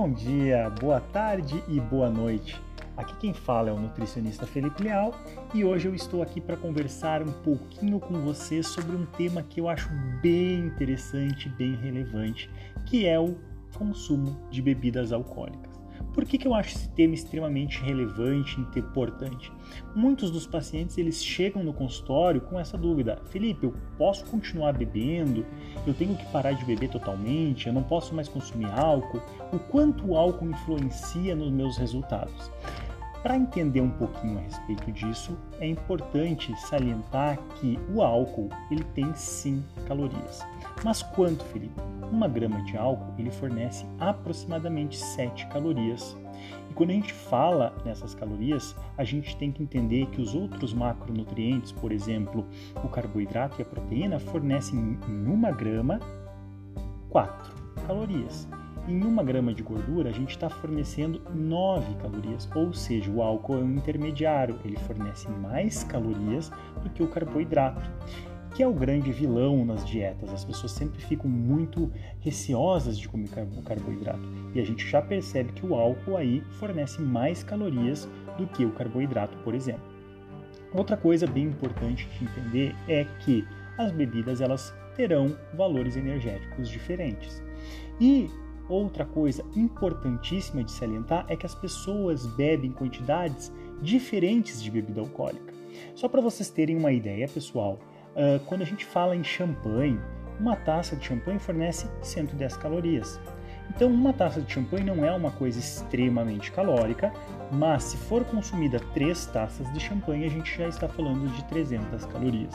Bom dia, boa tarde e boa noite. Aqui quem fala é o nutricionista Felipe Leal e hoje eu estou aqui para conversar um pouquinho com você sobre um tema que eu acho bem interessante, bem relevante, que é o consumo de bebidas alcoólicas. Por que, que eu acho esse tema extremamente relevante e importante? Muitos dos pacientes eles chegam no consultório com essa dúvida: Felipe, eu posso continuar bebendo? Eu tenho que parar de beber totalmente? Eu não posso mais consumir álcool? O quanto o álcool influencia nos meus resultados? Para entender um pouquinho a respeito disso, é importante salientar que o álcool ele tem sim calorias. Mas quanto, Felipe? Uma grama de álcool ele fornece aproximadamente 7 calorias. E quando a gente fala nessas calorias, a gente tem que entender que os outros macronutrientes, por exemplo, o carboidrato e a proteína, fornecem em uma grama 4 calorias. Em uma grama de gordura, a gente está fornecendo 9 calorias, ou seja, o álcool é um intermediário, ele fornece mais calorias do que o carboidrato, que é o grande vilão nas dietas. As pessoas sempre ficam muito receosas de comer carboidrato, e a gente já percebe que o álcool aí fornece mais calorias do que o carboidrato, por exemplo. Outra coisa bem importante de entender é que as bebidas elas terão valores energéticos diferentes. E Outra coisa importantíssima de salientar é que as pessoas bebem quantidades diferentes de bebida alcoólica. Só para vocês terem uma ideia, pessoal, quando a gente fala em champanhe, uma taça de champanhe fornece 110 calorias. Então, uma taça de champanhe não é uma coisa extremamente calórica, mas se for consumida três taças de champanhe, a gente já está falando de 300 calorias.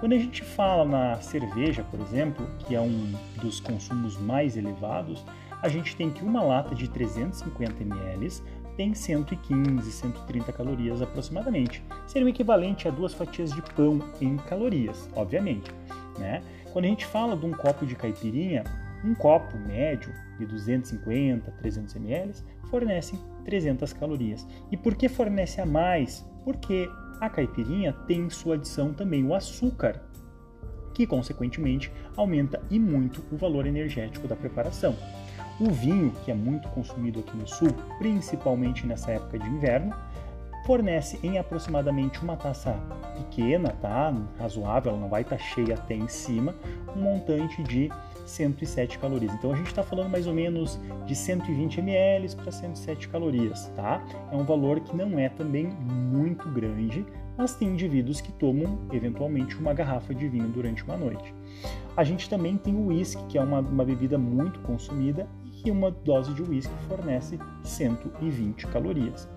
Quando a gente fala na cerveja, por exemplo, que é um dos consumos mais elevados, a gente tem que uma lata de 350 ml tem 115, 130 calorias aproximadamente. Seria o equivalente a duas fatias de pão em calorias, obviamente. Né? Quando a gente fala de um copo de caipirinha, um copo médio de 250, 300 ml fornece 300 calorias. E por que fornece a mais? Porque a caipirinha tem em sua adição também o açúcar, que consequentemente aumenta e muito o valor energético da preparação. O vinho, que é muito consumido aqui no sul, principalmente nessa época de inverno, fornece em aproximadamente uma taça pequena, tá? Razoável, ela não vai estar tá cheia até em cima, um montante de 107 calorias. Então a gente está falando mais ou menos de 120 ml para 107 calorias, tá? É um valor que não é também muito grande, mas tem indivíduos que tomam eventualmente uma garrafa de vinho durante uma noite. A gente também tem o whisky, que é uma, uma bebida muito consumida uma dose de uísque fornece 120 calorias.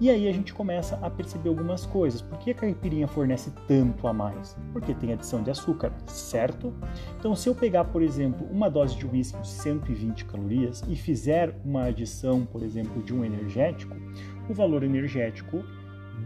E aí a gente começa a perceber algumas coisas. Por que a caipirinha fornece tanto a mais? Porque tem adição de açúcar, certo? Então, se eu pegar, por exemplo, uma dose de uísque de 120 calorias e fizer uma adição, por exemplo, de um energético, o valor energético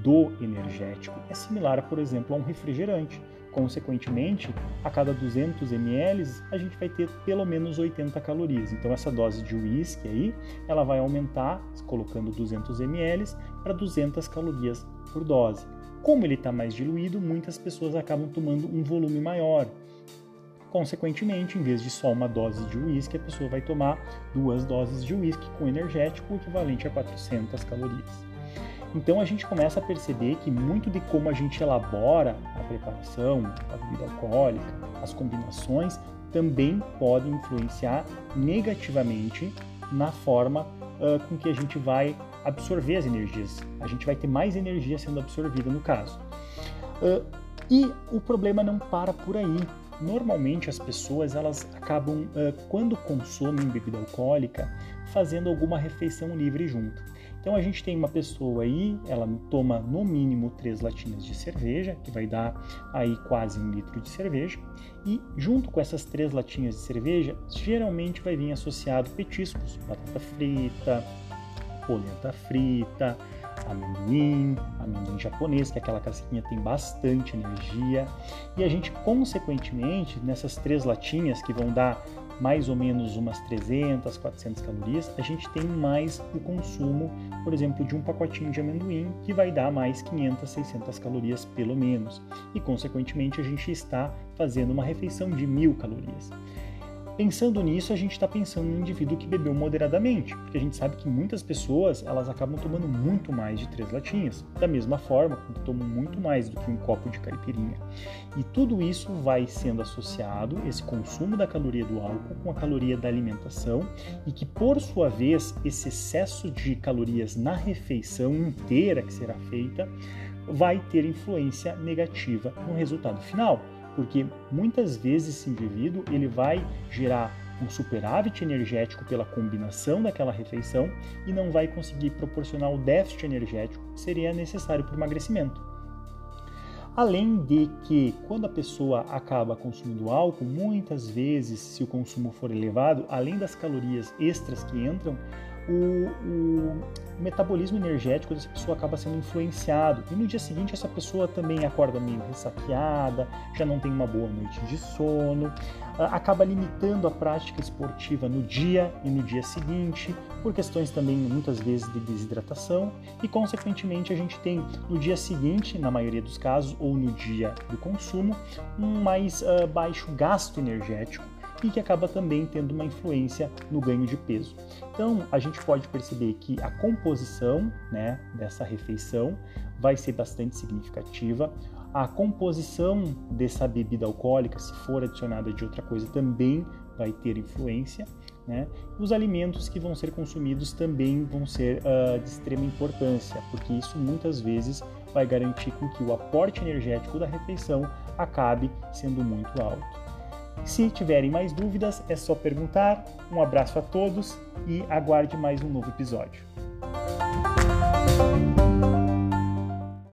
do energético é similar, por exemplo, a um refrigerante. Consequentemente, a cada 200 ml a gente vai ter pelo menos 80 calorias. Então essa dose de uísque aí, ela vai aumentar colocando 200 ml para 200 calorias por dose. Como ele está mais diluído, muitas pessoas acabam tomando um volume maior. Consequentemente, em vez de só uma dose de uísque, a pessoa vai tomar duas doses de uísque com energético equivalente a 400 calorias. Então a gente começa a perceber que muito de como a gente elabora a preparação, a bebida alcoólica, as combinações, também podem influenciar negativamente na forma uh, com que a gente vai absorver as energias. A gente vai ter mais energia sendo absorvida no caso. Uh, e o problema não para por aí. Normalmente as pessoas elas acabam, uh, quando consomem bebida alcoólica, fazendo alguma refeição livre junto. Então a gente tem uma pessoa aí, ela toma no mínimo três latinhas de cerveja, que vai dar aí quase um litro de cerveja, e junto com essas três latinhas de cerveja, geralmente vai vir associado petiscos, batata frita, polenta frita, amendoim, amendoim japonês, que é aquela casquinha tem bastante energia, e a gente consequentemente nessas três latinhas que vão dar mais ou menos umas 300, 400 calorias, a gente tem mais o consumo, por exemplo, de um pacotinho de amendoim, que vai dar mais 500, 600 calorias pelo menos. E, consequentemente, a gente está fazendo uma refeição de mil calorias. Pensando nisso, a gente está pensando no indivíduo que bebeu moderadamente, porque a gente sabe que muitas pessoas elas acabam tomando muito mais de três latinhas, da mesma forma que tomam muito mais do que um copo de caipirinha. E tudo isso vai sendo associado, esse consumo da caloria do álcool, com a caloria da alimentação, e que por sua vez, esse excesso de calorias na refeição inteira que será feita vai ter influência negativa no resultado final porque muitas vezes esse indivíduo ele vai gerar um superávit energético pela combinação daquela refeição e não vai conseguir proporcionar o déficit energético que seria necessário para o emagrecimento. Além de que, quando a pessoa acaba consumindo álcool, muitas vezes, se o consumo for elevado, além das calorias extras que entram, o, o, metabolismo energético dessa pessoa acaba sendo influenciado. E no dia seguinte, essa pessoa também acorda meio ressaqueada, já não tem uma boa noite de sono, acaba limitando a prática esportiva no dia e no dia seguinte, por questões também muitas vezes de desidratação, e consequentemente a gente tem no dia seguinte, na maioria dos casos, ou no dia do consumo, um mais uh, baixo gasto energético e que acaba também tendo uma influência no ganho de peso. Então, a gente pode perceber que a composição né, dessa refeição vai ser bastante significativa. A composição dessa bebida alcoólica, se for adicionada de outra coisa, também vai ter influência. Né? Os alimentos que vão ser consumidos também vão ser uh, de extrema importância, porque isso muitas vezes vai garantir com que o aporte energético da refeição acabe sendo muito alto. Se tiverem mais dúvidas, é só perguntar. Um abraço a todos e aguarde mais um novo episódio.